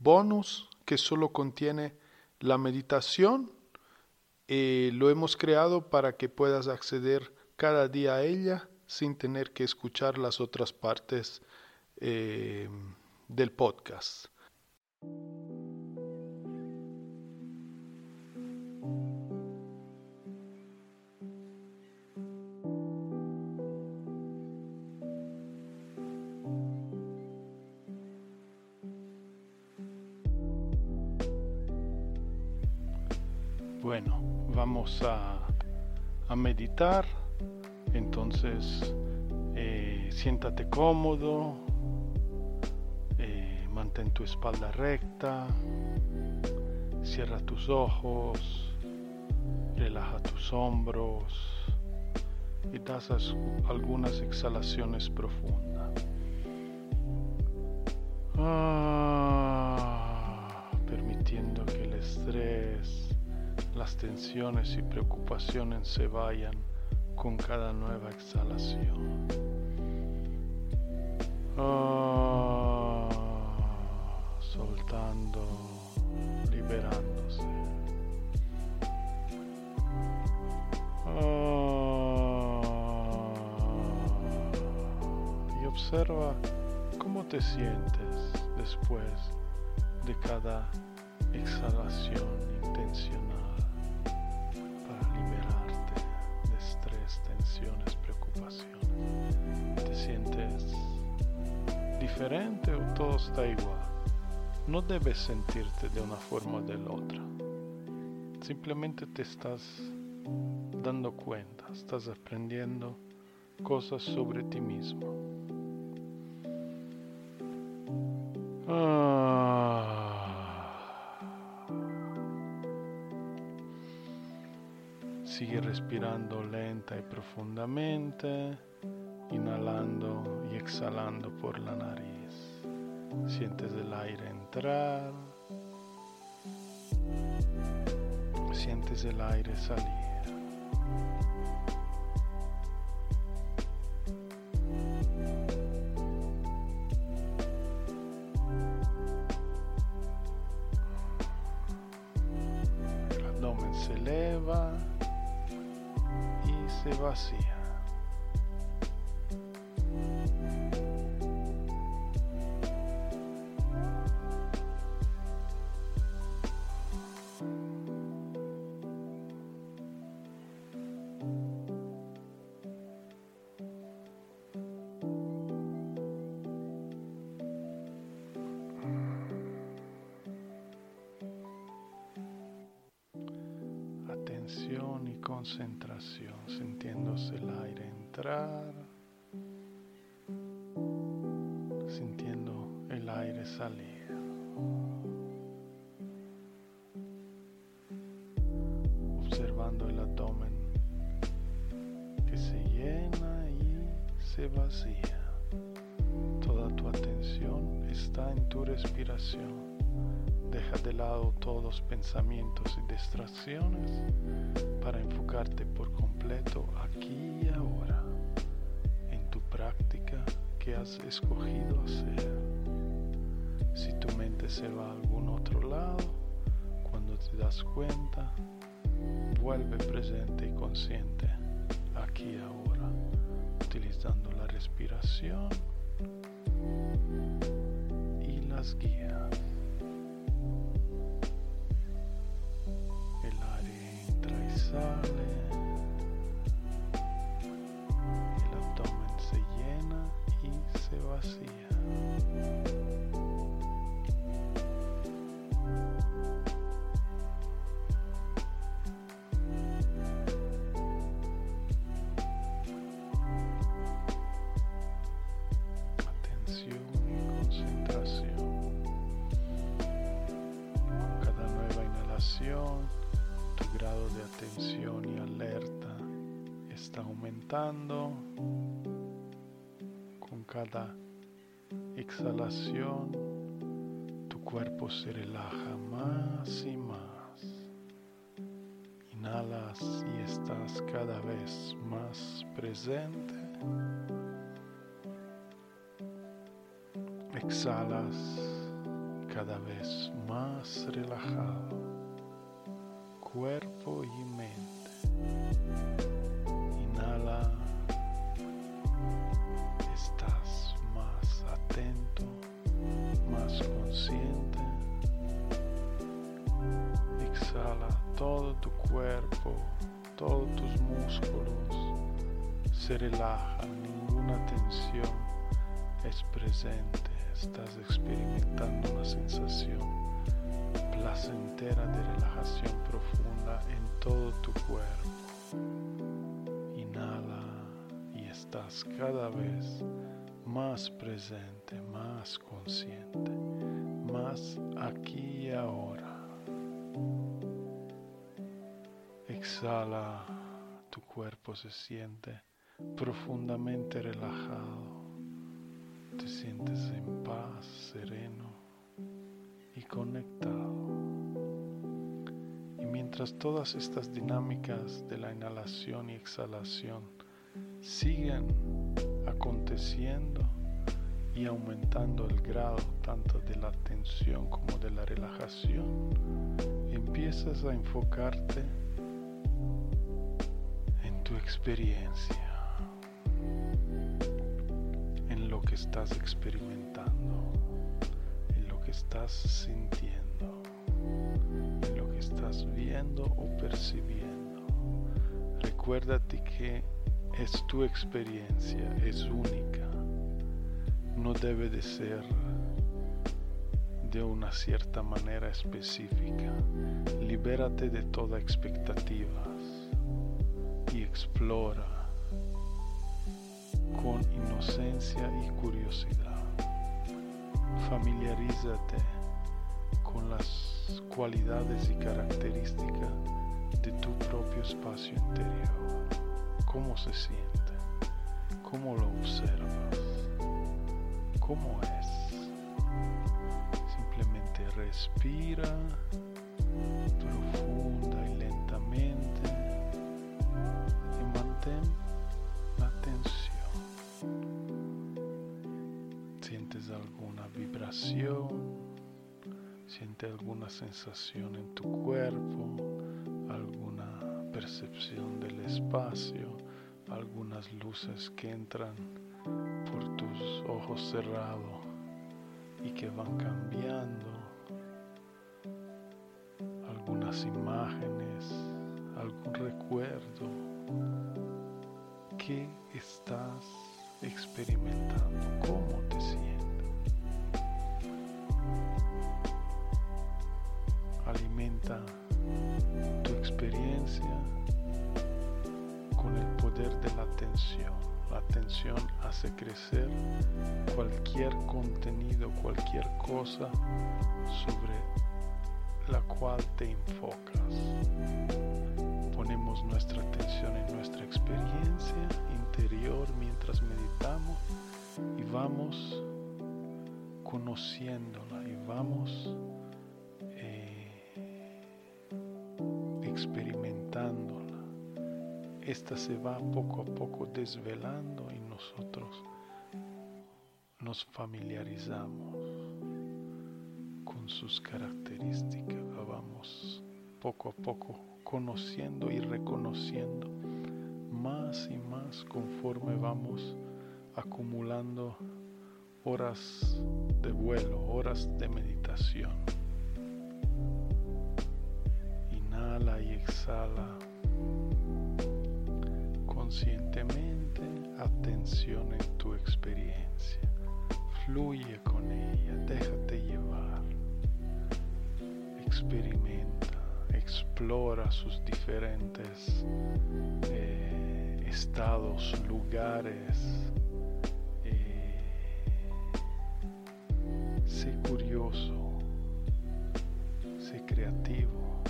bonus que solo contiene la meditación y lo hemos creado para que puedas acceder cada día a ella sin tener que escuchar las otras partes eh, del podcast. Bueno, vamos a, a meditar. Entonces, eh, siéntate cómodo, eh, mantén tu espalda recta, cierra tus ojos, relaja tus hombros y das as- algunas exhalaciones profundas. Ah, permitiendo que el estrés, las tensiones y preocupaciones se vayan con cada nueva exhalación. Ah, soltando, liberándose. Ah, y observa cómo te sientes después de cada exhalación intencional ¿Te sientes diferente o todo está igual? No debes sentirte de una forma o de la otra. Simplemente te estás dando cuenta, estás aprendiendo cosas sobre ti mismo. Ah. Sigue respirando lenta y profundamente, inhalando y exhalando por la nariz. Sientes el aire entrar, sientes el aire salir. Y se concentración, sintiéndose el aire entrar, sintiendo el aire salir. Observando el abdomen que se llena y se vacía. Toda tu atención está en tu respiración. Deja de lado todos pensamientos y distracciones para enfocarte por completo aquí y ahora en tu práctica que has escogido hacer. Si tu mente se va a algún otro lado, cuando te das cuenta, vuelve presente y consciente aquí y ahora, utilizando la respiración y las guías. Sale. El abdomen se llena y se vacía. Con cada exhalación, tu cuerpo se relaja más y más. Inhalas y estás cada vez más presente. Exhalas cada vez más relajado, cuerpo y mente. Todo tu cuerpo, todos tus músculos se relajan, ninguna tensión es presente. Estás experimentando una sensación placentera de relajación profunda en todo tu cuerpo. Inhala y estás cada vez más presente, más consciente, más aquí y ahora. Exhala, tu cuerpo se siente profundamente relajado. Te sientes en paz, sereno y conectado. Y mientras todas estas dinámicas de la inhalación y exhalación siguen aconteciendo y aumentando el grado tanto de la tensión como de la relajación, empiezas a enfocarte en tu experiencia, en lo que estás experimentando, en lo que estás sintiendo, en lo que estás viendo o percibiendo. Recuérdate que es tu experiencia, es única, no debe de ser de una cierta manera específica. Libérate de toda expectativas y explora con inocencia y curiosidad. Familiarízate con las cualidades y características de tu propio espacio interior. ¿Cómo se siente? ¿Cómo lo observas? ¿Cómo es? Simplemente respira profunda y lentamente vibración? ¿Siente alguna sensación en tu cuerpo? ¿Alguna percepción del espacio? ¿Algunas luces que entran por tus ojos cerrados y que van cambiando? ¿Algunas imágenes? ¿Algún recuerdo? ¿Qué estás experimentando? ¿Cómo te sientes? Atención. La atención hace crecer cualquier contenido, cualquier cosa sobre la cual te enfocas. Ponemos nuestra atención en nuestra experiencia interior mientras meditamos y vamos conociéndola vamos Esta se va poco a poco desvelando y nosotros nos familiarizamos con sus características, vamos poco a poco conociendo y reconociendo más y más conforme vamos acumulando horas de vuelo, horas de meditación. Inhala y exhala conscientemente atención en tu experiencia. Fluye con ella, déjate llevar. Experimenta, explora sus diferentes eh, estados, lugares. Eh, sé curioso, sé creativo.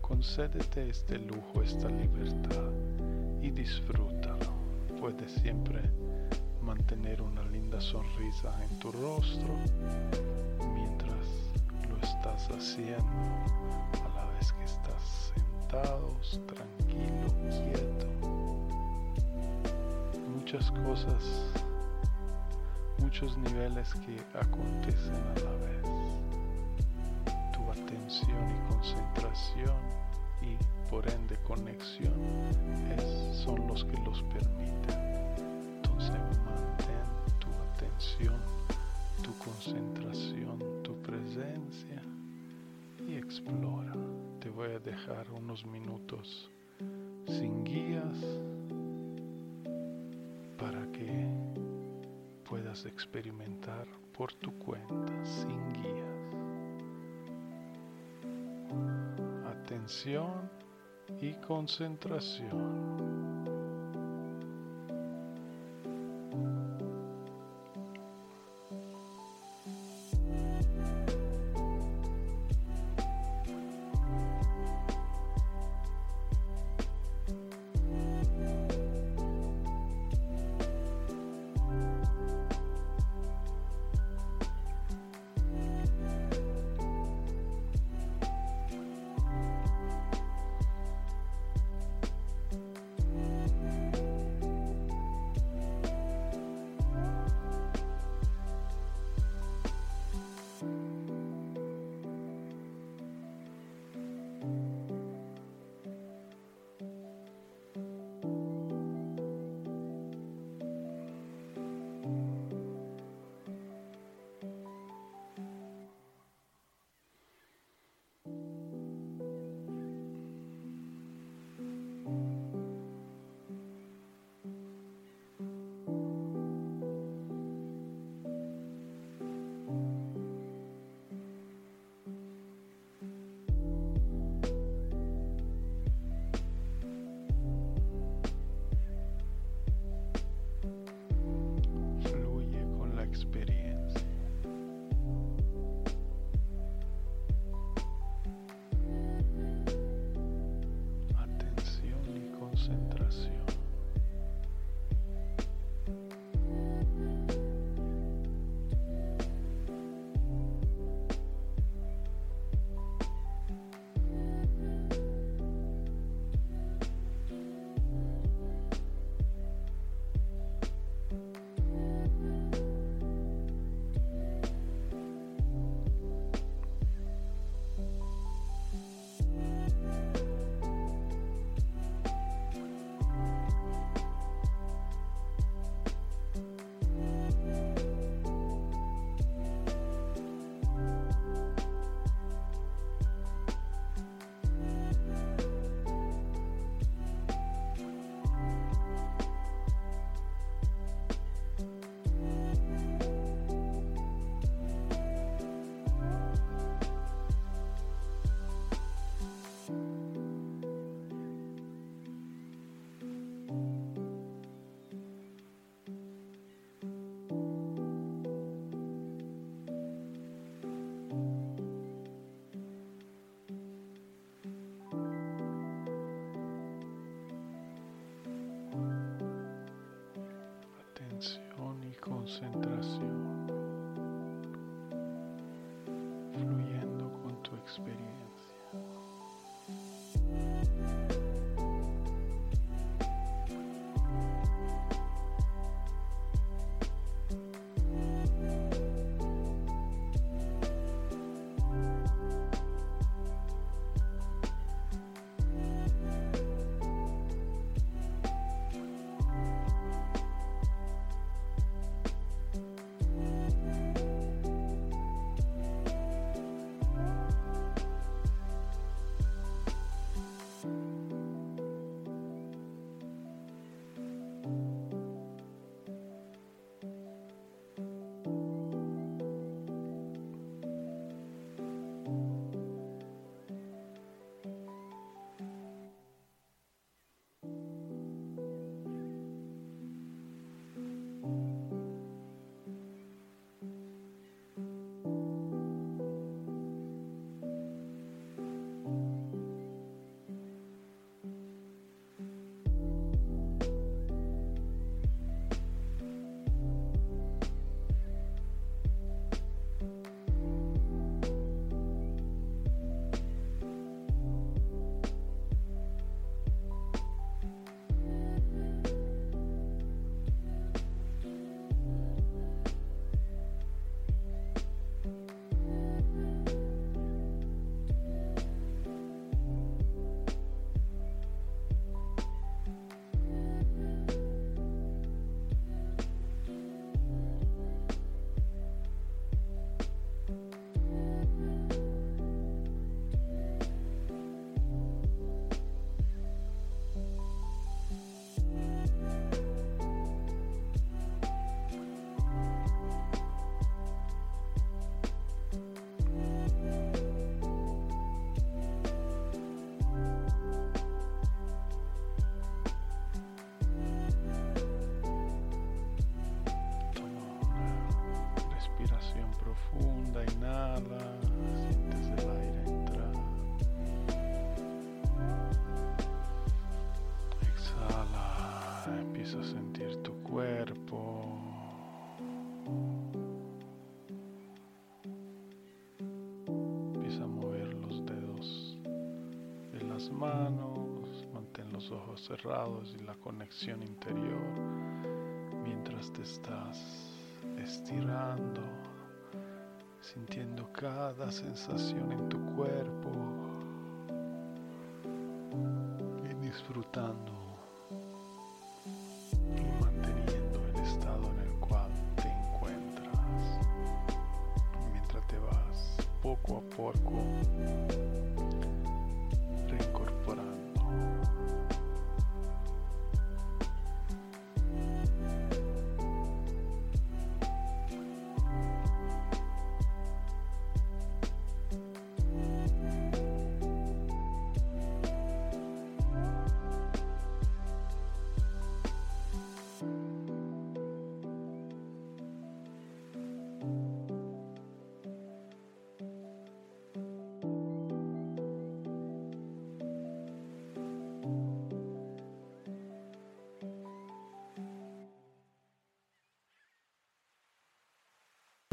Concédete este lujo, esta libertad y disfrútalo. Puedes siempre mantener una linda sonrisa en tu rostro mientras lo estás haciendo a la vez que estás sentado, tranquilo, quieto. Muchas cosas, muchos niveles que acontecen a la vez. Tu atención y concentración y por ende conexión son los que los permiten. Entonces mantén tu atención, tu concentración, tu presencia y explora. Te voy a dejar unos minutos sin guías para que puedas experimentar por tu cuenta, sin guías. Atención y concentración. concentración fluyendo con tu experiencia. Manos, mantén los ojos cerrados y la conexión interior mientras te estás estirando, sintiendo cada sensación en tu cuerpo y disfrutando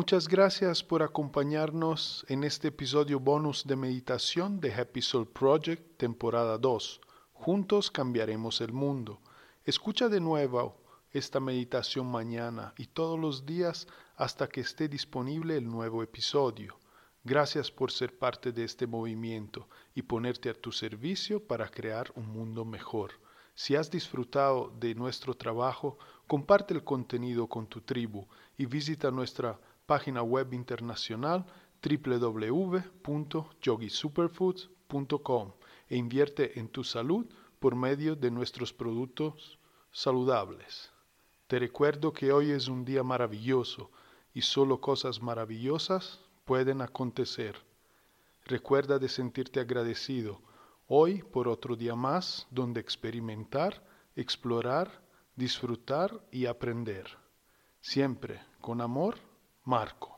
Muchas gracias por acompañarnos en este episodio bonus de meditación de Happy Soul Project, temporada 2. Juntos cambiaremos el mundo. Escucha de nuevo esta meditación mañana y todos los días hasta que esté disponible el nuevo episodio. Gracias por ser parte de este movimiento y ponerte a tu servicio para crear un mundo mejor. Si has disfrutado de nuestro trabajo, comparte el contenido con tu tribu y visita nuestra página web internacional www.yogisuperfoods.com e invierte en tu salud por medio de nuestros productos saludables. Te recuerdo que hoy es un día maravilloso y solo cosas maravillosas pueden acontecer. Recuerda de sentirte agradecido hoy por otro día más donde experimentar, explorar, disfrutar y aprender. Siempre con amor Marco.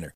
winner.